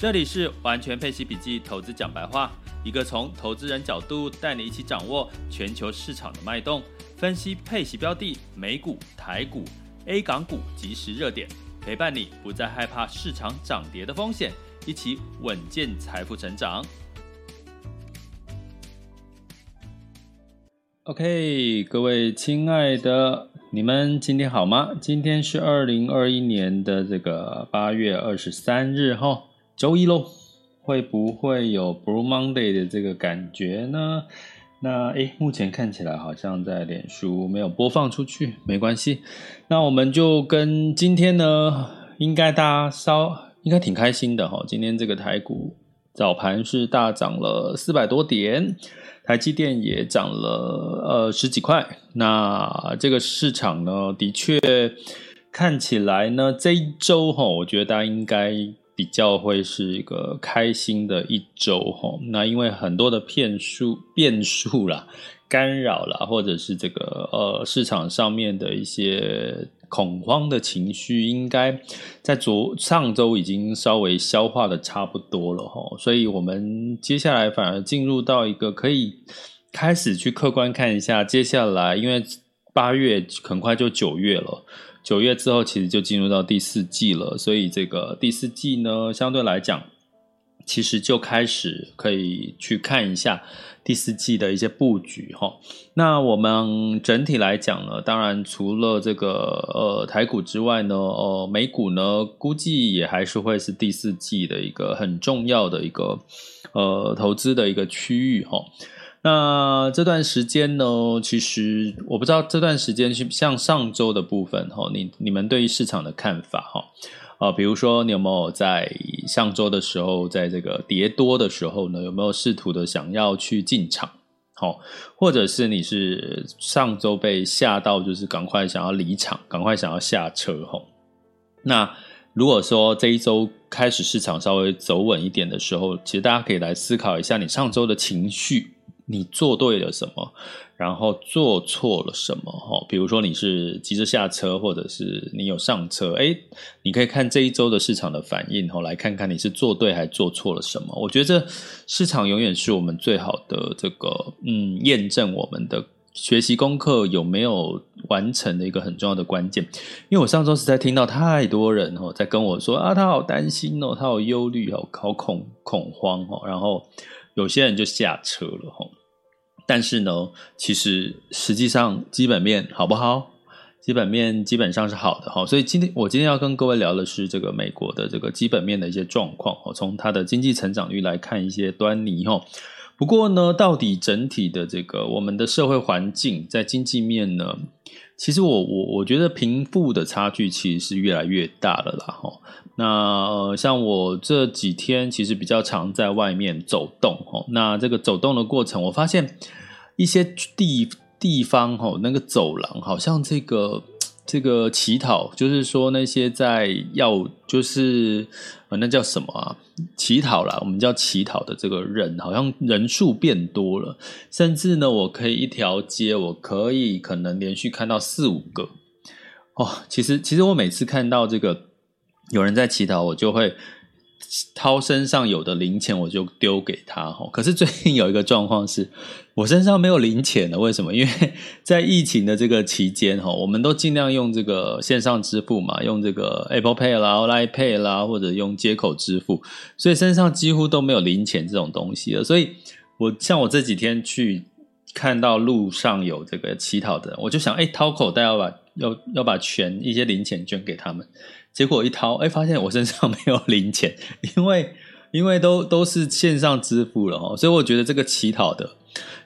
这里是完全配息笔记投资讲白话，一个从投资人角度带你一起掌握全球市场的脉动，分析配息标的、美股、台股、A 港股即时热点。陪伴你不再害怕市场涨跌的风险，一起稳健财富成长。OK，各位亲爱的，你们今天好吗？今天是二零二一年的这个八月二十三日，哈，周一喽。会不会有 Blue Monday 的这个感觉呢？那诶，目前看起来好像在脸书没有播放出去，没关系。那我们就跟今天呢，应该大家稍应该挺开心的哈。今天这个台股早盘是大涨了四百多点，台积电也涨了呃十几块。那这个市场呢，的确看起来呢，这一周哈，我觉得大家应该。比较会是一个开心的一周哈，那因为很多的变数、变数啦、干扰啦，或者是这个呃市场上面的一些恐慌的情绪，应该在昨上周已经稍微消化的差不多了哈，所以我们接下来反而进入到一个可以开始去客观看一下接下来，因为八月很快就九月了。九月之后，其实就进入到第四季了，所以这个第四季呢，相对来讲，其实就开始可以去看一下第四季的一些布局哈。那我们整体来讲呢，当然除了这个呃台股之外呢，呃美股呢，估计也还是会是第四季的一个很重要的一个呃投资的一个区域哈。那这段时间呢，其实我不知道这段时间像上周的部分哈，你你们对于市场的看法哈啊，比如说你有没有在上周的时候，在这个跌多的时候呢，有没有试图的想要去进场？好，或者是你是上周被吓到，就是赶快想要离场，赶快想要下车哈？那如果说这一周开始市场稍微走稳一点的时候，其实大家可以来思考一下你上周的情绪。你做对了什么，然后做错了什么？哈，比如说你是急着下车，或者是你有上车，诶，你可以看这一周的市场的反应，哈，来看看你是做对还做错了什么。我觉得这市场永远是我们最好的这个，嗯，验证我们的学习功课有没有完成的一个很重要的关键。因为我上周实在听到太多人哦在跟我说啊，他好担心哦，他好忧虑，好好恐恐慌哦，然后有些人就下车了，哈。但是呢，其实实际上基本面好不好？基本面基本上是好的哈，所以今天我今天要跟各位聊的是这个美国的这个基本面的一些状况哦，从它的经济成长率来看一些端倪哈。不过呢，到底整体的这个我们的社会环境在经济面呢，其实我我我觉得贫富的差距其实是越来越大了啦哈。那，像我这几天其实比较常在外面走动哈，那这个走动的过程，我发现。一些地地方吼，那个走廊好像这个这个乞讨，就是说那些在要就是呃那叫什么啊？乞讨啦，我们叫乞讨的这个人，好像人数变多了，甚至呢，我可以一条街，我可以可能连续看到四五个。哦，其实其实我每次看到这个有人在乞讨，我就会。掏身上有的零钱，我就丢给他。可是最近有一个状况是，我身上没有零钱了。为什么？因为在疫情的这个期间，哈，我们都尽量用这个线上支付嘛，用这个 Apple Pay 啦、Line Pay 啦，或者用接口支付，所以身上几乎都没有零钱这种东西了。所以我像我这几天去看到路上有这个乞讨的，我就想，哎，掏口袋要把要要把钱一些零钱捐给他们。结果一掏，哎，发现我身上 没有零钱，因为因为都都是线上支付了哦，所以我觉得这个乞讨的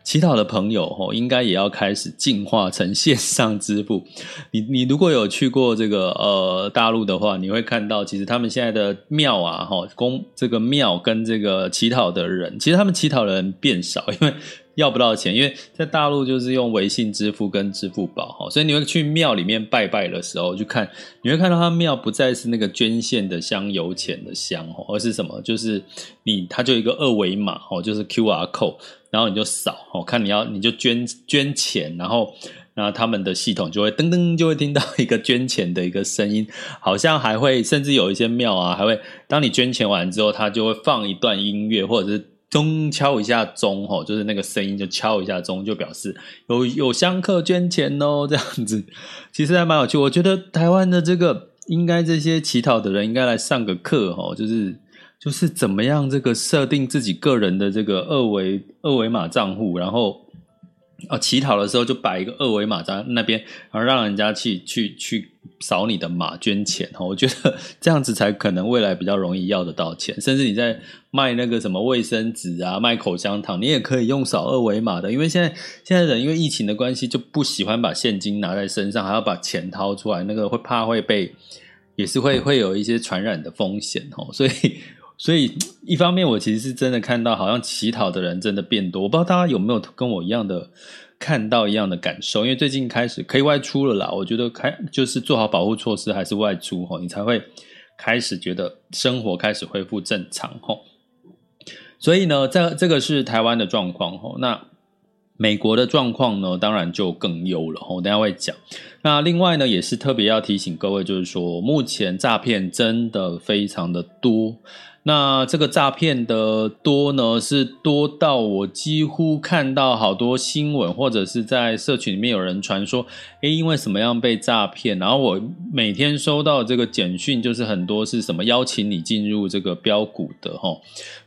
乞讨的朋友哦，应该也要开始进化成线上支付。你你如果有去过这个呃大陆的话，你会看到其实他们现在的庙啊，哈，公这个庙跟这个乞讨的人，其实他们乞讨的人变少，因为。要不到钱，因为在大陆就是用微信支付跟支付宝哈，所以你会去庙里面拜拜的时候去看，你会看到他庙不再是那个捐献的香油钱的香哦，而是什么？就是你它就一个二维码哦，就是 QR code，然后你就扫哦，看你要你就捐捐钱，然后那他们的系统就会噔噔就会听到一个捐钱的一个声音，好像还会甚至有一些庙啊还会当你捐钱完之后，它就会放一段音乐或者是。钟敲一下钟，吼，就是那个声音，就敲一下钟，就表示有有香客捐钱哦，这样子，其实还蛮有趣。我觉得台湾的这个，应该这些乞讨的人应该来上个课，吼，就是就是怎么样这个设定自己个人的这个二维二维码账户，然后。啊，乞讨的时候就摆一个二维码在那边，然后让人家去去去扫你的码捐钱哈。我觉得 这样子才可能未来比较容易要得到钱。甚至你在卖那个什么卫生纸啊、卖口香糖，你也可以用扫二维码的。因为现在现在人因为疫情的关系，就不喜欢把现金拿在身上，还要把钱掏出来，那个会怕会被，也是会会有一些传染的风险哦。所以。所以，一方面我其实是真的看到，好像乞讨的人真的变多。我不知道大家有没有跟我一样的看到一样的感受？因为最近开始可以外出了啦，我觉得开就是做好保护措施，还是外出吼，你才会开始觉得生活开始恢复正常吼。所以呢，这这个是台湾的状况吼。那美国的状况呢，当然就更优了吼。等下会讲。那另外呢，也是特别要提醒各位，就是说目前诈骗真的非常的多。那这个诈骗的多呢，是多到我几乎看到好多新闻，或者是在社群里面有人传说，诶，因为什么样被诈骗？然后我每天收到这个简讯，就是很多是什么邀请你进入这个标股的吼，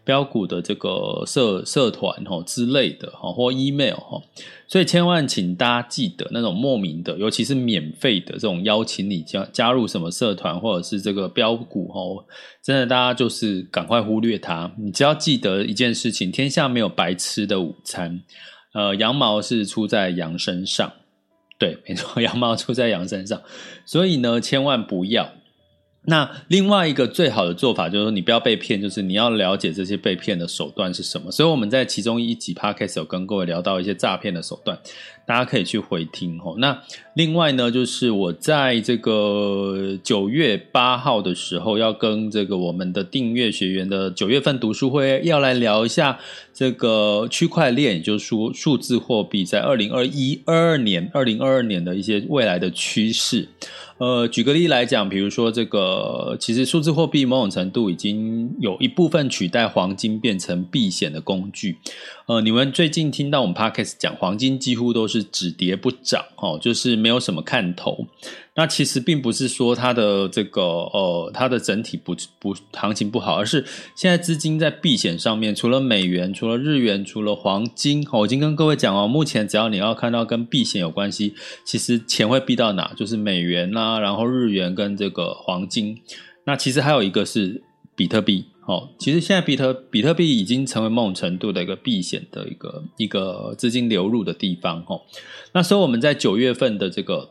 标股的这个社社团哈之类的哈，或 email 哈。所以千万请大家记得，那种莫名的，尤其是免费的这种邀请你加加入什么社团或者是这个标股哦，真的大家就是赶快忽略它。你只要记得一件事情：天下没有白吃的午餐。呃，羊毛是出在羊身上，对，没错，羊毛出在羊身上。所以呢，千万不要。那另外一个最好的做法就是说，你不要被骗，就是你要了解这些被骗的手段是什么。所以我们在其中一集 Podcast 有跟各位聊到一些诈骗的手段，大家可以去回听齁。那另外呢，就是我在这个九月八号的时候，要跟这个我们的订阅学员的九月份读书会，要来聊一下这个区块链，也就是说数字货币在二零二一、二二年、二零二二年的一些未来的趋势。呃，举个例来讲，比如说这个，其实数字货币某种程度已经有一部分取代黄金，变成避险的工具。呃，你们最近听到我们 Podcast 讲黄金，几乎都是只跌不涨，哦，就是没有什么看头。那其实并不是说它的这个呃，它的整体不不行情不好，而是现在资金在避险上面，除了美元、除了日元、除了黄金，我已经跟各位讲哦，目前只要你要看到跟避险有关系，其实钱会避到哪，就是美元啦，然后日元跟这个黄金。那其实还有一个是比特币，哦，其实现在比特比特币已经成为某种程度的一个避险的一个一个资金流入的地方，哦。那所以我们在九月份的这个。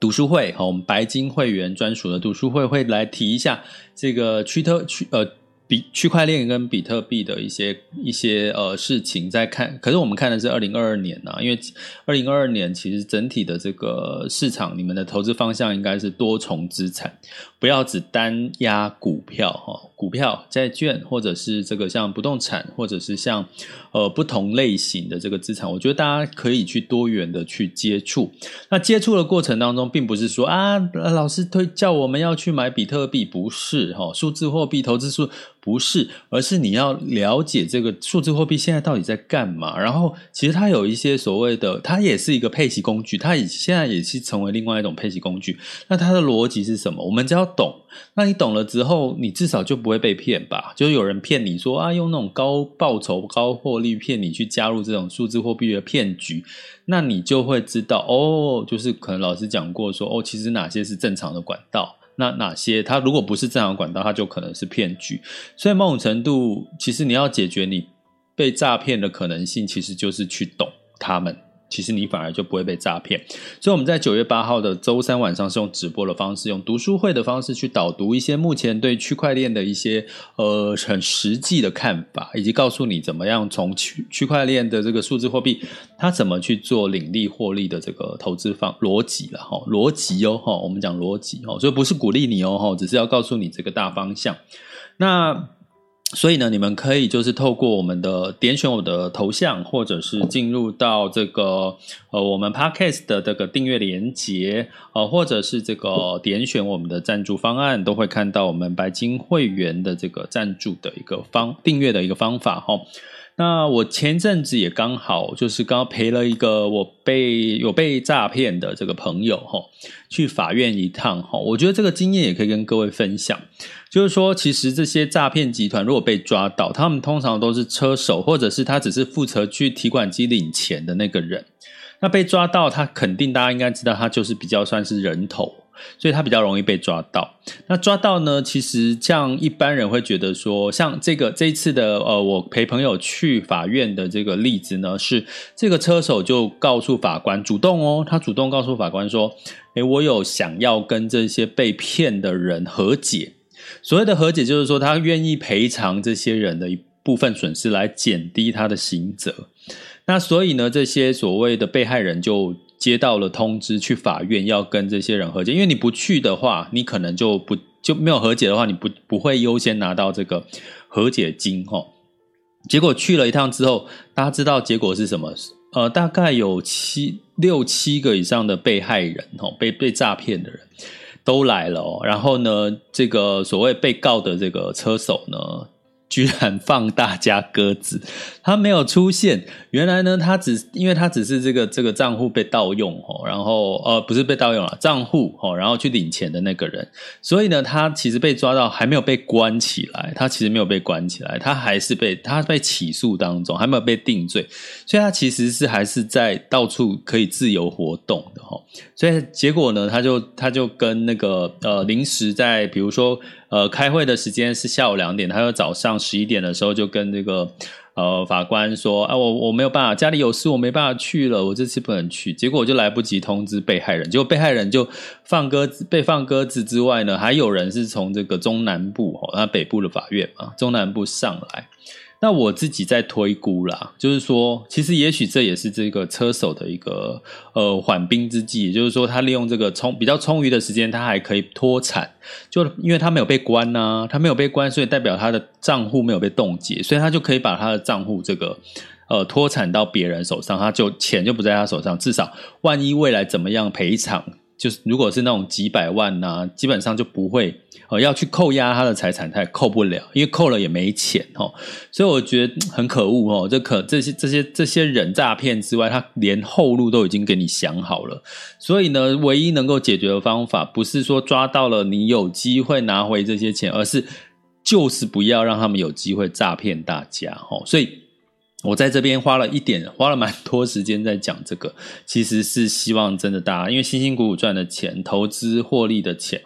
读书会，哦，我们白金会员专属的读书会会来提一下这个区特区呃比区块链跟比特币的一些一些呃事情在看，可是我们看的是二零二二年呐、啊，因为二零二二年其实整体的这个市场，你们的投资方向应该是多重资产，不要只单押股票哈，股票、债券或者是这个像不动产，或者是像呃不同类型的这个资产，我觉得大家可以去多元的去接触。那接触的过程当中，并不是说啊，老师推叫我们要去买比特币，不是哈，数字货币投资数。不是，而是你要了解这个数字货币现在到底在干嘛。然后，其实它有一些所谓的，它也是一个配息工具，它也现在也是成为另外一种配息工具。那它的逻辑是什么？我们只要懂，那你懂了之后，你至少就不会被骗吧？就有人骗你说啊，用那种高报酬、高获利骗你去加入这种数字货币的骗局，那你就会知道哦，就是可能老师讲过说哦，其实哪些是正常的管道。那哪些？它如果不是正常管道，它就可能是骗局。所以某种程度，其实你要解决你被诈骗的可能性，其实就是去懂他们。其实你反而就不会被诈骗，所以我们在九月八号的周三晚上是用直播的方式，用读书会的方式去导读一些目前对区块链的一些呃很实际的看法，以及告诉你怎么样从区区块链的这个数字货币，它怎么去做领利获利的这个投资方逻辑了哈，逻辑哦哈，我们讲逻辑哦，所以不是鼓励你哦哈，只是要告诉你这个大方向。那。所以呢，你们可以就是透过我们的点选我的头像，或者是进入到这个呃我们 Podcast 的这个订阅连接，呃，或者是这个点选我们的赞助方案，都会看到我们白金会员的这个赞助的一个方订阅的一个方法哈。那我前阵子也刚好就是刚陪了一个我被有被诈骗的这个朋友哈，去法院一趟哈，我觉得这个经验也可以跟各位分享。就是说，其实这些诈骗集团如果被抓到，他们通常都是车手，或者是他只是负责去提款机领钱的那个人。那被抓到，他肯定大家应该知道，他就是比较算是人头。所以他比较容易被抓到。那抓到呢？其实像一般人会觉得说，像这个这一次的呃，我陪朋友去法院的这个例子呢，是这个车手就告诉法官，主动哦，他主动告诉法官说：“诶，我有想要跟这些被骗的人和解。”所谓的和解，就是说他愿意赔偿这些人的一部分损失，来减低他的刑责。那所以呢，这些所谓的被害人就。接到了通知，去法院要跟这些人和解，因为你不去的话，你可能就不就没有和解的话，你不不会优先拿到这个和解金哈。结果去了一趟之后，大家知道结果是什么？呃，大概有七六七个以上的被害人哈，被被诈骗的人都来了哦。然后呢，这个所谓被告的这个车手呢，居然放大家鸽子，他没有出现。原来呢，他只因为他只是这个这个账户被盗用哦，然后呃不是被盗用了账户哦，然后去领钱的那个人，所以呢，他其实被抓到还没有被关起来，他其实没有被关起来，他还是被他被起诉当中，还没有被定罪，所以他其实是还是在到处可以自由活动的哈。所以结果呢，他就他就跟那个呃临时在比如说。呃，开会的时间是下午两点，他说早上十一点的时候就跟这个呃法官说：“啊，我我没有办法，家里有事，我没办法去了，我这次不能去。”结果我就来不及通知被害人，结果被害人就放鸽子，被放鸽子之外呢，还有人是从这个中南部哦，那北部的法院嘛，中南部上来。那我自己在推估啦，就是说，其实也许这也是这个车手的一个呃缓兵之计，也就是说，他利用这个充比较充裕的时间，他还可以脱产，就因为他没有被关呐、他没有被关，所以代表他的账户没有被冻结，所以他就可以把他的账户这个呃脱产到别人手上，他就钱就不在他手上，至少万一未来怎么样赔偿。就是如果是那种几百万呐、啊，基本上就不会呃要去扣押他的财产，他也扣不了，因为扣了也没钱哦。所以我觉得很可恶哦，这可这些这些这些人诈骗之外，他连后路都已经给你想好了。所以呢，唯一能够解决的方法，不是说抓到了你有机会拿回这些钱，而是就是不要让他们有机会诈骗大家哦。所以。我在这边花了一点，花了蛮多时间在讲这个，其实是希望真的大家，因为辛辛苦苦赚的钱，投资获利的钱，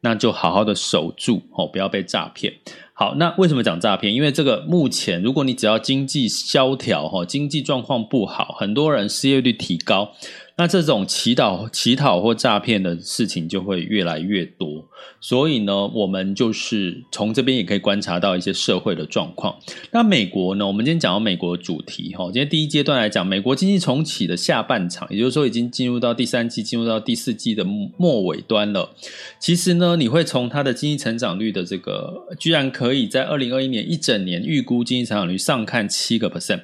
那就好好的守住哦，不要被诈骗。好，那为什么讲诈骗？因为这个目前，如果你只要经济萧条哈，经济状况不好，很多人失业率提高，那这种祈祷、乞讨或诈骗的事情就会越来越多。所以呢，我们就是从这边也可以观察到一些社会的状况。那美国呢？我们今天讲到美国的主题哈，今天第一阶段来讲，美国经济重启的下半场，也就是说已经进入到第三季、进入到第四季的末尾端了。其实呢，你会从它的经济成长率的这个，居然可以在二零二一年一整年预估经济成长率上看七个 percent。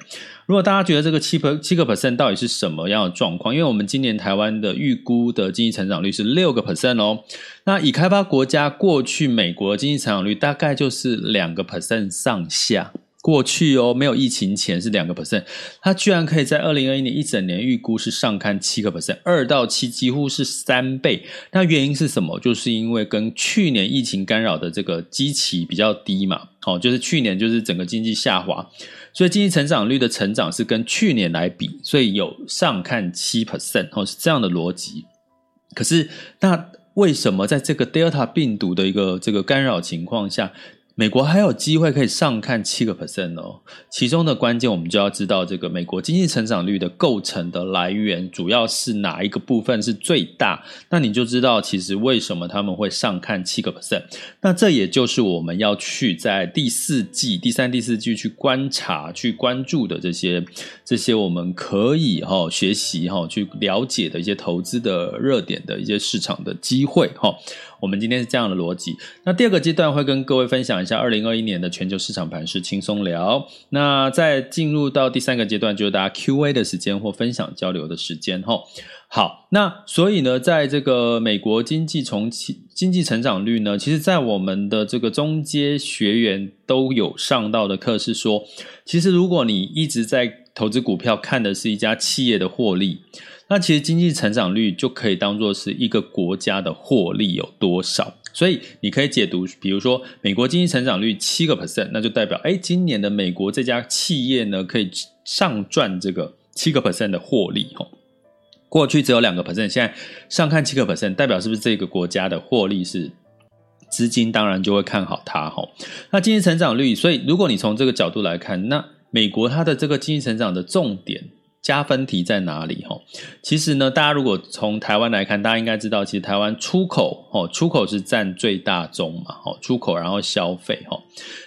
如果大家觉得这个七个七个 percent 到底是什么样的状况？因为我们今年台湾的预估的经济成长率是六个 percent 哦。那已开发国家过去美国的经济成长率大概就是两个 percent 上下。过去哦，没有疫情前是两个 percent，它居然可以在二零二一年一整年预估是上看七个 percent，二到七几乎是三倍。那原因是什么？就是因为跟去年疫情干扰的这个基期比较低嘛。哦，就是去年就是整个经济下滑。所以经济成长率的成长是跟去年来比，所以有上看七 percent 哦，是这样的逻辑。可是，那为什么在这个 Delta 病毒的一个这个干扰情况下，美国还有机会可以上看七个 percent 哦，其中的关键我们就要知道这个美国经济成长率的构成的来源，主要是哪一个部分是最大？那你就知道其实为什么他们会上看七个 percent。那这也就是我们要去在第四季、第三、第四季去观察、去关注的这些这些我们可以哈学习哈去了解的一些投资的热点的一些市场的机会哈。我们今天是这样的逻辑。那第二个阶段会跟各位分享一下二零二一年的全球市场盘势轻松聊。那在进入到第三个阶段，就是大家 Q&A 的时间或分享交流的时间。吼，好，那所以呢，在这个美国经济重启、经济成长率呢，其实，在我们的这个中阶学员都有上到的课是说，其实如果你一直在投资股票，看的是一家企业的获利。那其实经济成长率就可以当做是一个国家的获利有多少，所以你可以解读，比如说美国经济成长率七个 percent，那就代表，哎，今年的美国这家企业呢，可以上赚这个七个 percent 的获利，吼。过去只有两个 percent，现在上看七个 percent，代表是不是这个国家的获利是资金当然就会看好它，吼。那经济成长率，所以如果你从这个角度来看，那美国它的这个经济成长的重点。加分题在哪里？哈，其实呢，大家如果从台湾来看，大家应该知道，其实台湾出口，哦，出口是占最大宗嘛，哦，出口然后消费，哈，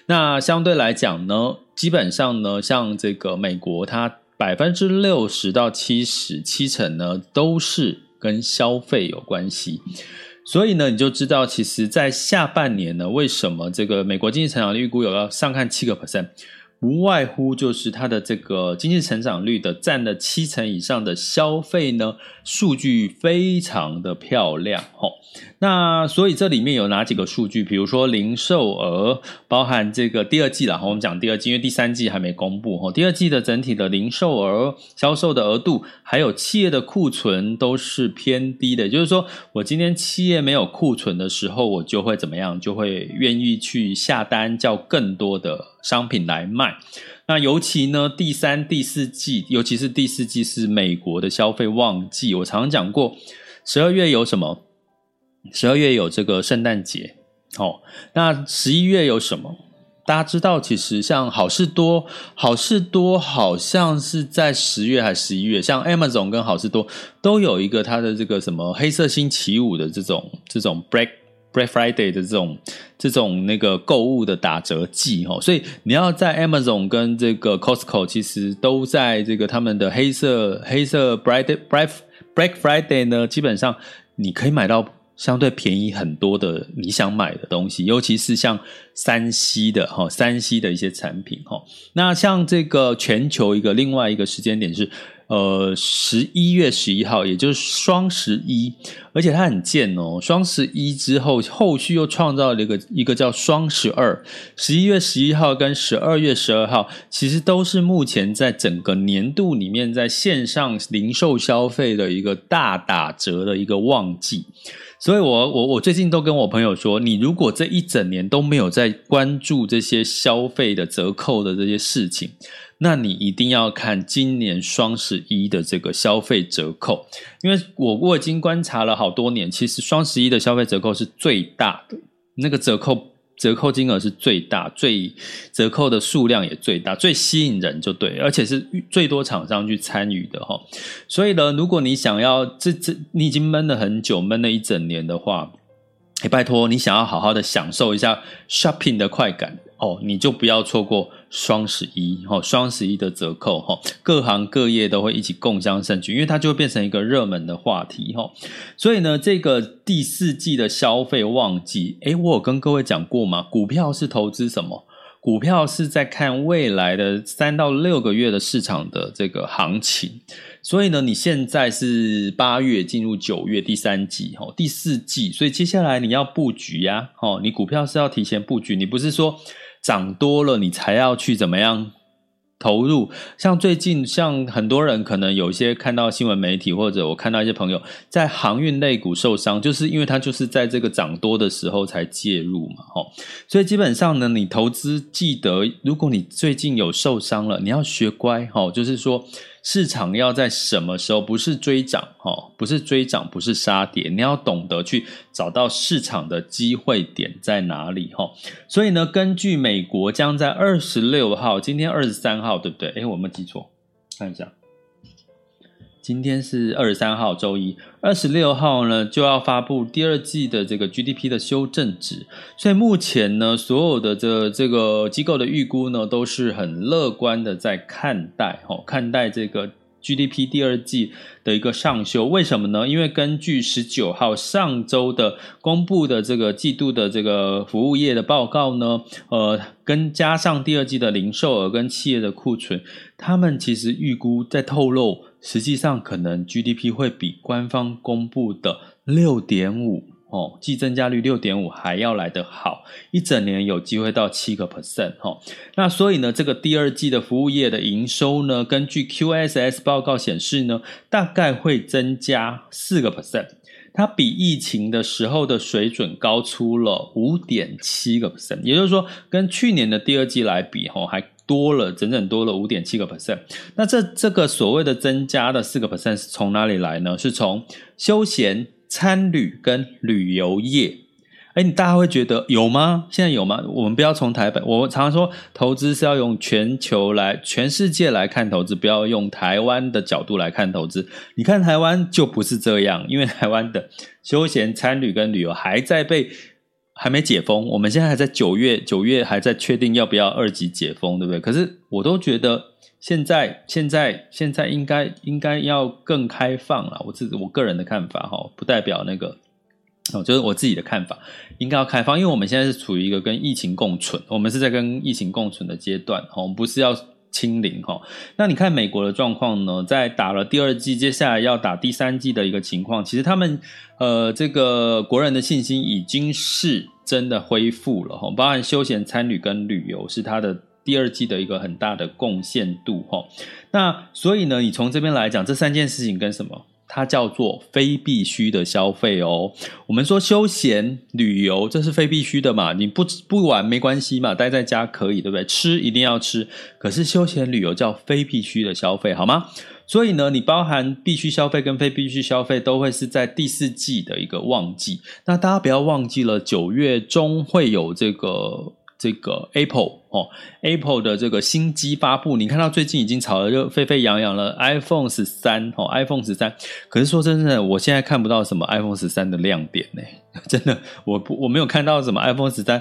那相对来讲呢，基本上呢，像这个美国，它百分之六十到七十七成呢，都是跟消费有关系，所以呢，你就知道，其实，在下半年呢，为什么这个美国经济成长率预估有要上看七个 percent？无外乎就是它的这个经济成长率的占了七成以上的消费呢，数据非常的漂亮哦。那所以这里面有哪几个数据？比如说零售额，包含这个第二季啦，我们讲第二季，因为第三季还没公布吼。第二季的整体的零售额、销售的额度，还有企业的库存都是偏低的。也就是说，我今天企业没有库存的时候，我就会怎么样？就会愿意去下单叫更多的商品来卖。那尤其呢，第三、第四季，尤其是第四季是美国的消费旺季。我常常讲过，十二月有什么？十二月有这个圣诞节，哦，那十一月有什么？大家知道，其实像好事多，好事多好像是在十月还是十一月，像 Amazon 跟好事多都有一个它的这个什么黑色星期五的这种这种 Black Black Friday 的这种这种那个购物的打折季，哦，所以你要在 Amazon 跟这个 Costco 其实都在这个他们的黑色黑色 Black Black Black Friday 呢，基本上你可以买到。相对便宜很多的你想买的东西，尤其是像 3C 的哈 3C 的一些产品哈。那像这个全球一个另外一个时间点是。呃，十一月十一号，也就是双十一，而且它很贱哦。双十一之后，后续又创造了一个一个叫双十二。十一月十一号跟十二月十二号，其实都是目前在整个年度里面，在线上零售消费的一个大打折的一个旺季。所以我，我我最近都跟我朋友说，你如果这一整年都没有在关注这些消费的折扣的这些事情。那你一定要看今年双十一的这个消费折扣，因为我我已经观察了好多年，其实双十一的消费折扣是最大的，那个折扣折扣金额是最大，最折扣的数量也最大，最吸引人就对，而且是最多厂商去参与的哈。所以呢，如果你想要这这你已经闷了很久，闷了一整年的话，哎，拜托你想要好好的享受一下 shopping 的快感哦，你就不要错过。双十一哈，双十一的折扣哈，各行各业都会一起共襄盛举，因为它就会变成一个热门的话题哈。所以呢，这个第四季的消费旺季，诶，我有跟各位讲过吗？股票是投资什么？股票是在看未来的三到六个月的市场的这个行情。所以呢，你现在是八月进入九月第三季哈，第四季，所以接下来你要布局呀，哦，你股票是要提前布局，你不是说。涨多了，你才要去怎么样投入？像最近，像很多人可能有一些看到新闻媒体，或者我看到一些朋友在航运类股受伤，就是因为他就是在这个涨多的时候才介入嘛，吼。所以基本上呢，你投资记得，如果你最近有受伤了，你要学乖，吼，就是说。市场要在什么时候？不是追涨，哈，不是追涨，不是杀跌。你要懂得去找到市场的机会点在哪里，哈。所以呢，根据美国将在二十六号，今天二十三号，对不对？诶，我没记错，看一下。今天是二十三号周一，二十六号呢就要发布第二季的这个 GDP 的修正值，所以目前呢，所有的这这个机构的预估呢都是很乐观的在看待，哦，看待这个 GDP 第二季的一个上修。为什么呢？因为根据十九号上周的公布的这个季度的这个服务业的报告呢，呃，跟加上第二季的零售额跟企业的库存，他们其实预估在透露。实际上，可能 GDP 会比官方公布的六点五哦，季增加率六点五还要来得好，一整年有机会到七个 percent 哈。那所以呢，这个第二季的服务业的营收呢，根据 QSS 报告显示呢，大概会增加四个 percent，它比疫情的时候的水准高出了五点七个 percent，也就是说，跟去年的第二季来比，哈，还。多了整整多了五点七个 percent，那这这个所谓的增加的四个 percent 是从哪里来呢？是从休闲、餐旅跟旅游业。哎，你大家会觉得有吗？现在有吗？我们不要从台北，我们常常说投资是要用全球来、全世界来看投资，不要用台湾的角度来看投资。你看台湾就不是这样，因为台湾的休闲、餐旅跟旅游还在被。还没解封，我们现在还在九月，九月还在确定要不要二级解封，对不对？可是我都觉得现在现在现在应该应该要更开放了。我自己我个人的看法哈，不代表那个哦，就是我自己的看法，应该要开放，因为我们现在是处于一个跟疫情共存，我们是在跟疫情共存的阶段，我们不是要。清零哈，那你看美国的状况呢？在打了第二季，接下来要打第三季的一个情况，其实他们呃，这个国人的信心已经是真的恢复了哈，包含休闲、餐旅跟旅游是他的第二季的一个很大的贡献度哈。那所以呢，你从这边来讲，这三件事情跟什么？它叫做非必需的消费哦。我们说休闲旅游，这是非必需的嘛？你不不玩没关系嘛，待在家可以，对不对？吃一定要吃，可是休闲旅游叫非必需的消费，好吗？所以呢，你包含必须消费跟非必需消费，都会是在第四季的一个旺季。那大家不要忘记了，九月中会有这个。这个 Apple 哦，Apple 的这个新机发布，你看到最近已经炒得就沸沸扬扬了。iPhone 十三哦，iPhone 十三，可是说真的，我现在看不到什么 iPhone 十三的亮点呢。真的，我不我没有看到什么 iPhone 十三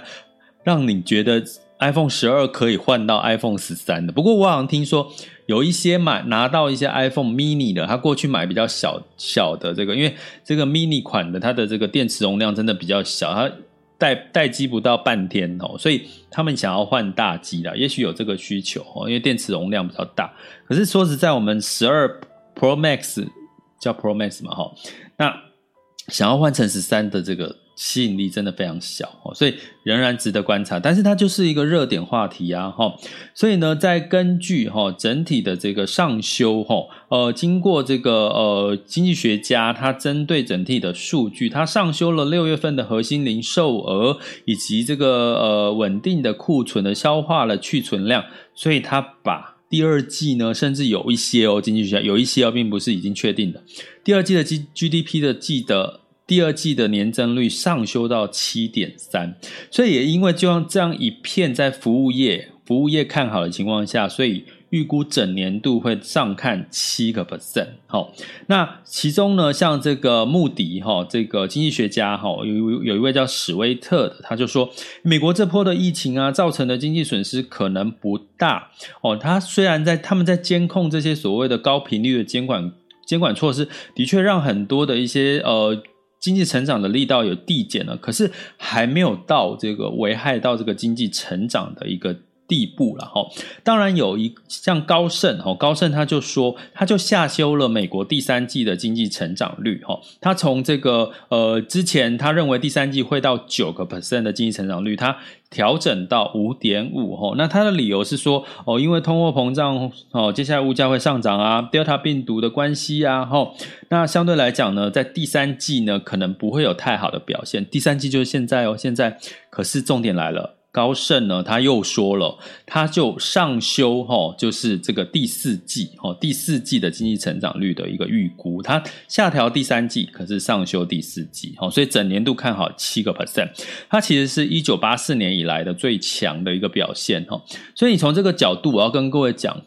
让你觉得 iPhone 十二可以换到 iPhone 十三的。不过我好像听说有一些买拿到一些 iPhone mini 的，他过去买比较小小的这个，因为这个 mini 款的它的这个电池容量真的比较小，它。待待机不到半天哦，所以他们想要换大机啦，也许有这个需求哦，因为电池容量比较大。可是说实在，我们十二 Pro Max 叫 Pro Max 嘛，哈，那想要换成十三的这个。吸引力真的非常小哦，所以仍然值得观察。但是它就是一个热点话题啊，哈。所以呢，在根据哈整体的这个上修哈，呃，经过这个呃经济学家他针对整体的数据，他上修了六月份的核心零售额以及这个呃稳定的库存的消化了去存量，所以他把第二季呢，甚至有一些哦经济学家有一些哦，并不是已经确定的第二季的 G GDP 的记得。第二季的年增率上修到七点三，所以也因为就像这样一片在服务业服务业看好的情况下，所以。预估整年度会上看七个 percent，好，那其中呢，像这个穆迪哈，这个经济学家哈，有有一位叫史威特的，他就说，美国这波的疫情啊，造成的经济损失可能不大哦。他虽然在他们在监控这些所谓的高频率的监管监管措施，的确让很多的一些呃经济成长的力道有递减了，可是还没有到这个危害到这个经济成长的一个。地步了哈，当然有一像高盛哈，高盛他就说，他就下修了美国第三季的经济成长率哈，他从这个呃之前他认为第三季会到九个 percent 的经济成长率，他调整到五点五哈，那他的理由是说哦，因为通货膨胀哦，接下来物价会上涨啊，Delta 病毒的关系啊哈，那相对来讲呢，在第三季呢可能不会有太好的表现，第三季就是现在哦，现在可是重点来了。高盛呢，他又说了，他就上修哈，就是这个第四季哈，第四季的经济成长率的一个预估，他下调第三季，可是上修第四季哈，所以整年度看好七个 percent，它其实是一九八四年以来的最强的一个表现哈，所以你从这个角度，我要跟各位讲，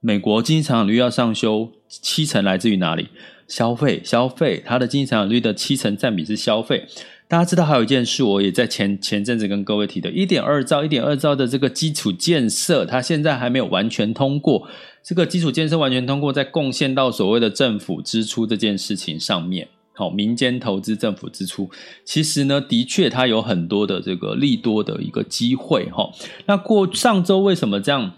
美国经济成长率要上修七成，来自于哪里？消费，消费，它的经济成长率的七成占比是消费。大家知道还有一件事，我也在前前阵子跟各位提的，一点二兆、一点二兆的这个基础建设，它现在还没有完全通过。这个基础建设完全通过，再贡献到所谓的政府支出这件事情上面，好，民间投资、政府支出，其实呢，的确它有很多的这个利多的一个机会，哈。那过上周为什么这样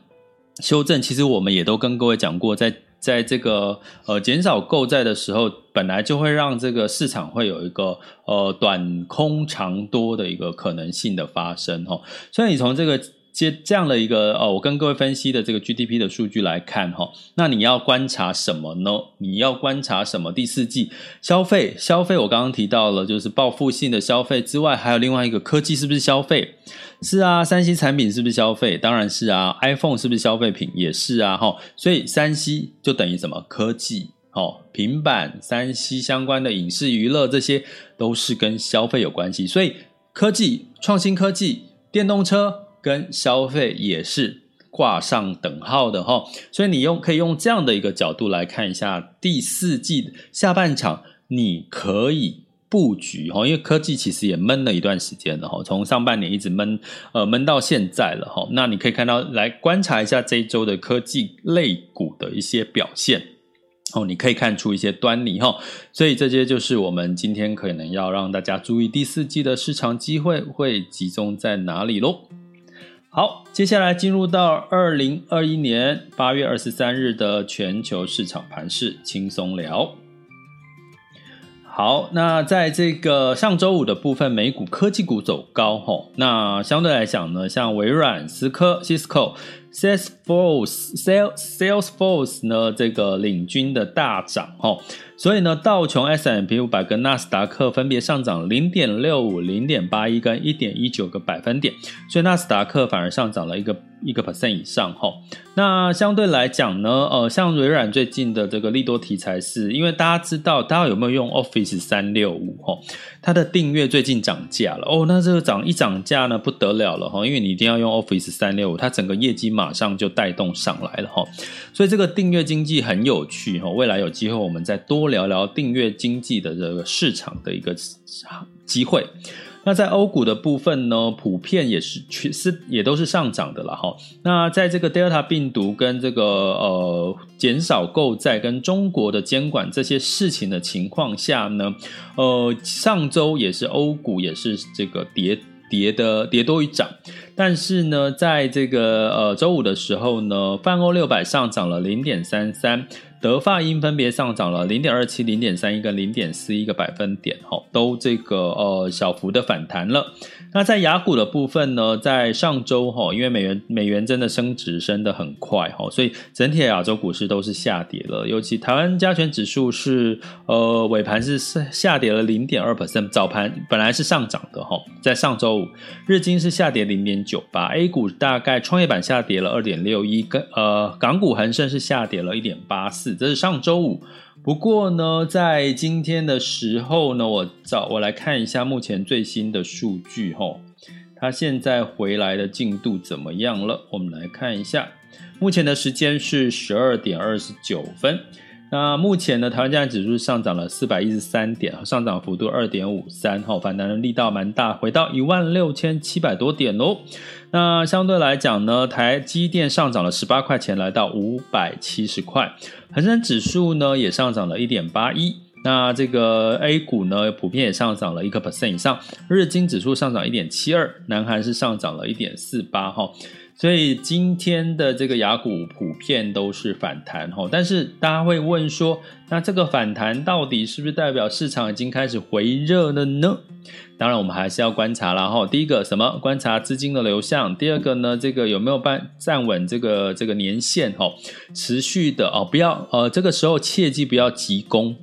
修正？其实我们也都跟各位讲过，在。在这个呃减少购债的时候，本来就会让这个市场会有一个呃短空长多的一个可能性的发生哈，所以你从这个接这样的一个呃，我跟各位分析的这个 GDP 的数据来看哈，那你要观察什么呢？你要观察什么？第四季消费消费，我刚刚提到了，就是报复性的消费之外，还有另外一个科技是不是消费？是啊，三 C 产品是不是消费？当然是啊，iPhone 是不是消费品？也是啊，哈，所以三 C 就等于什么？科技，哦，平板、三 C 相关的影视娱乐，这些都是跟消费有关系。所以科技、创新科技、电动车跟消费也是挂上等号的哈。所以你用可以用这样的一个角度来看一下第四季下半场，你可以。布局哈，因为科技其实也闷了一段时间了哈，从上半年一直闷，呃，闷到现在了哈。那你可以看到，来观察一下这一周的科技类股的一些表现哦，你可以看出一些端倪哈。所以这些就是我们今天可能要让大家注意第四季的市场机会会集中在哪里喽。好，接下来进入到二零二一年八月二十三日的全球市场盘势轻松聊。好，那在这个上周五的部分，美股科技股走高吼，那相对来讲呢，像微软、思科、Cisco、Salesforce、Sales、Salesforce 呢，这个领军的大涨哦。所以呢，道琼 s m p 五百跟纳斯达克分别上涨零点六五、零点八一跟一点一九个百分点，所以纳斯达克反而上涨了一个一个 percent 以上哈。那相对来讲呢，呃，像微软最近的这个利多题材是，因为大家知道，大家有没有用 Office 三六五哈？它的订阅最近涨价了哦，那这个涨一涨价呢不得了了哈，因为你一定要用 Office 三六五，它整个业绩马上就带动上来了哈，所以这个订阅经济很有趣哈，未来有机会我们再多聊聊订阅经济的这个市场的一个机会。那在欧股的部分呢，普遍也是趋势也都是上涨的了哈。那在这个 Delta 病毒跟这个呃减少购债跟中国的监管这些事情的情况下呢，呃上周也是欧股也是这个跌跌的跌多于涨，但是呢，在这个呃周五的时候呢，泛欧六百上涨了零点三三。德发英分别上涨了零点二七、零点三一跟零点四一个百分点，哈，都这个呃小幅的反弹了。那在雅股的部分呢，在上周哈，因为美元美元真的升值升得很快哈，所以整体亚洲股市都是下跌了。尤其台湾加权指数是呃尾盘是下跌了零点二 percent，早盘本来是上涨的哈，在上周五日经是下跌零点九八，A 股大概创业板下跌了二点六一，跟呃港股恒生是下跌了一点八四，这是上周五。不过呢，在今天的时候呢，我找我来看一下目前最新的数据吼，它现在回来的进度怎么样了？我们来看一下，目前的时间是十二点二十九分。那目前呢，台湾加权指数上涨了四百一十三点，上涨幅度二点五三，哈，反弹的力道蛮大，回到一万六千七百多点喽。那相对来讲呢，台积电上涨了十八块钱，来到五百七十块。恒生指数呢也上涨了一点八一。那这个 A 股呢，普遍也上涨了一个 percent 以上。日经指数上涨一点七二，南韩是上涨了一点四八，哈。所以今天的这个雅股普遍都是反弹吼，但是大家会问说，那这个反弹到底是不是代表市场已经开始回热了呢？当然，我们还是要观察了吼。第一个什么？观察资金的流向。第二个呢，这个有没有办站稳这个这个年线吼，持续的哦，不要呃，这个时候切记不要急攻。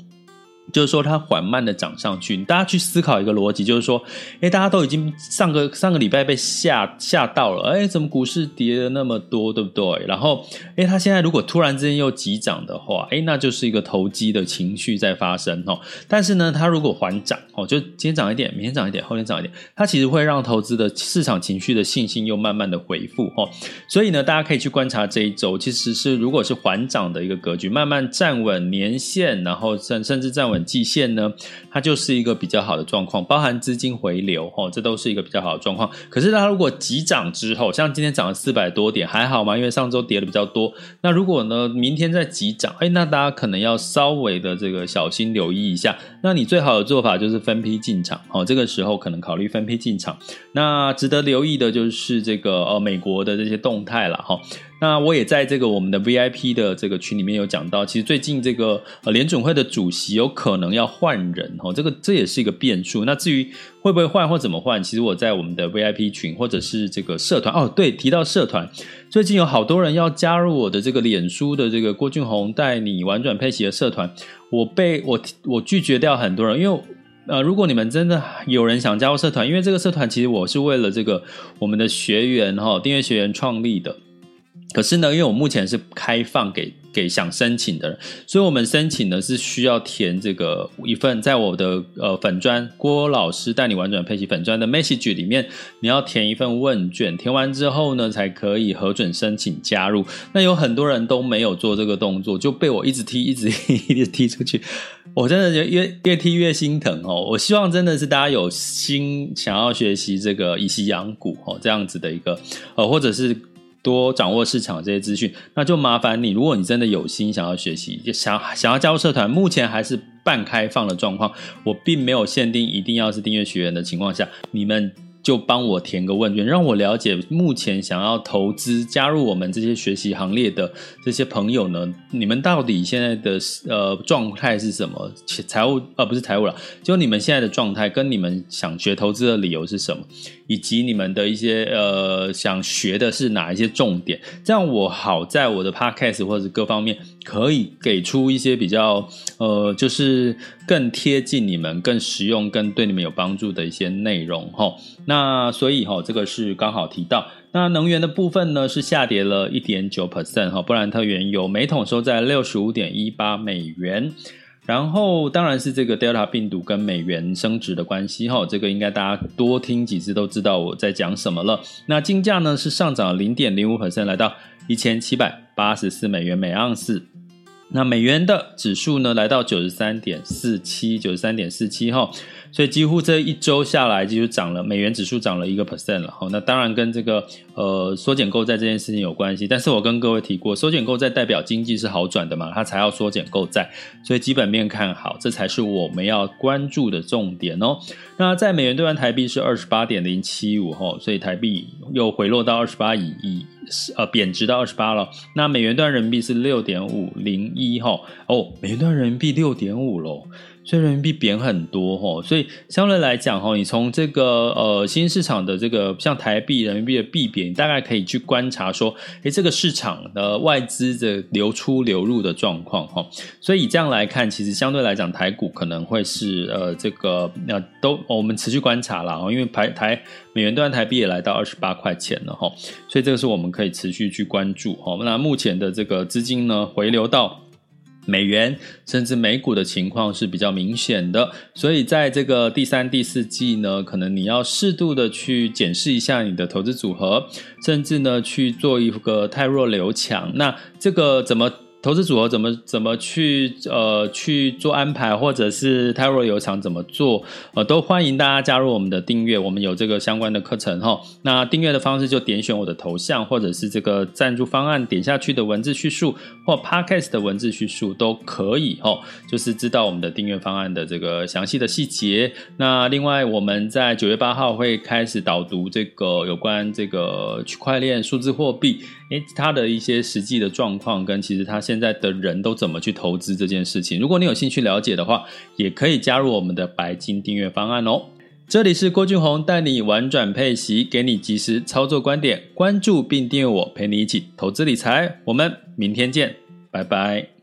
就是说，它缓慢的涨上去。大家去思考一个逻辑，就是说，哎，大家都已经上个上个礼拜被吓吓到了，哎，怎么股市跌了那么多，对不对？然后，哎，它现在如果突然之间又急涨的话，哎，那就是一个投机的情绪在发生哦。但是呢，它如果缓涨哦，就今天涨一点，明天涨一点，后天涨一点，它其实会让投资的市场情绪的信心又慢慢的恢复哦。所以呢，大家可以去观察这一周，其实是如果是缓涨的一个格局，慢慢站稳年线，然后甚甚至站稳。季线呢，它就是一个比较好的状况，包含资金回流哦，这都是一个比较好的状况。可是它如果急涨之后，像今天涨了四百多点，还好吗？因为上周跌的比较多。那如果呢，明天再急涨，哎，那大家可能要稍微的这个小心留意一下。那你最好的做法就是分批进场哦，这个时候可能考虑分批进场。那值得留意的就是这个呃美国的这些动态了哈。那我也在这个我们的 VIP 的这个群里面有讲到，其实最近这个呃联准会的主席有可能要换人哦，这个这也是一个变数。那至于会不会换或怎么换，其实我在我们的 VIP 群或者是这个社团哦，对，提到社团，最近有好多人要加入我的这个脸书的这个郭俊宏带你玩转配奇的社团，我被我我拒绝掉很多人，因为呃，如果你们真的有人想加入社团，因为这个社团其实我是为了这个我们的学员哈订阅学员创立的。可是呢，因为我目前是开放给给想申请的人，所以我们申请呢是需要填这个一份，在我的呃粉专郭老师带你玩转配奇粉专的 message 里面，你要填一份问卷，填完之后呢才可以核准申请加入。那有很多人都没有做这个动作，就被我一直踢，一直踢，一直踢出去。我真的就越越踢越心疼哦。我希望真的是大家有心想要学习这个以息养股哦，这样子的一个呃，或者是。多掌握市场这些资讯，那就麻烦你。如果你真的有心想要学习，想想要加入社团，目前还是半开放的状况，我并没有限定一定要是订阅学员的情况下，你们。就帮我填个问卷，让我了解目前想要投资加入我们这些学习行列的这些朋友呢，你们到底现在的呃状态是什么？财务呃不是财务了，就你们现在的状态跟你们想学投资的理由是什么，以及你们的一些呃想学的是哪一些重点，这样我好在我的 podcast 或者各方面可以给出一些比较呃就是更贴近你们、更实用、更对你们有帮助的一些内容齁。那所以哈，这个是刚好提到。那能源的部分呢，是下跌了一点九 percent 哈，布兰特原油每桶收在六十五点一八美元。然后当然是这个 Delta 病毒跟美元升值的关系哈，这个应该大家多听几次都知道我在讲什么了。那金价呢是上涨零点零五 percent，来到一千七百八十四美元每盎司。那美元的指数呢来到九十三点四七，九十三点四七哈。所以几乎这一周下来，几乎涨了，美元指数涨了一个 percent 了。好，那当然跟这个呃缩减购债这件事情有关系。但是我跟各位提过，缩减购债代表经济是好转的嘛，它才要缩减购债。所以基本面看好，这才是我们要关注的重点哦。那在美元兑换台币是二十八点零七五吼，所以台币又回落到二十八以以呃贬值到二十八了。那美元兑人民币是六点五零一吼，哦，美元兑人民币六点五喽。所以人民币贬很多吼，所以相对来讲吼，你从这个呃新兴市场的这个像台币、人民币的币贬，大概可以去观察说，诶，这个市场的外资的流出流入的状况哈。所以以这样来看，其实相对来讲，台股可能会是呃这个那都我们持续观察啦，因为台台美元兑台币也来到二十八块钱了哈，所以这个是我们可以持续去关注哈。那目前的这个资金呢，回流到。美元甚至美股的情况是比较明显的，所以在这个第三、第四季呢，可能你要适度的去检视一下你的投资组合，甚至呢去做一个太弱留强。那这个怎么？投资组合怎么怎么去呃去做安排，或者是汰弱留强怎么做？呃，都欢迎大家加入我们的订阅，我们有这个相关的课程哈。那订阅的方式就点选我的头像，或者是这个赞助方案点下去的文字叙述，或 Podcast 的文字叙述都可以哈。就是知道我们的订阅方案的这个详细的细节。那另外我们在九月八号会开始导读这个有关这个区块链数字货币。诶，它的一些实际的状况跟其实它现在的人都怎么去投资这件事情，如果你有兴趣了解的话，也可以加入我们的白金订阅方案哦。这里是郭俊宏带你玩转配息，给你及时操作观点，关注并订阅我，陪你一起投资理财。我们明天见，拜拜。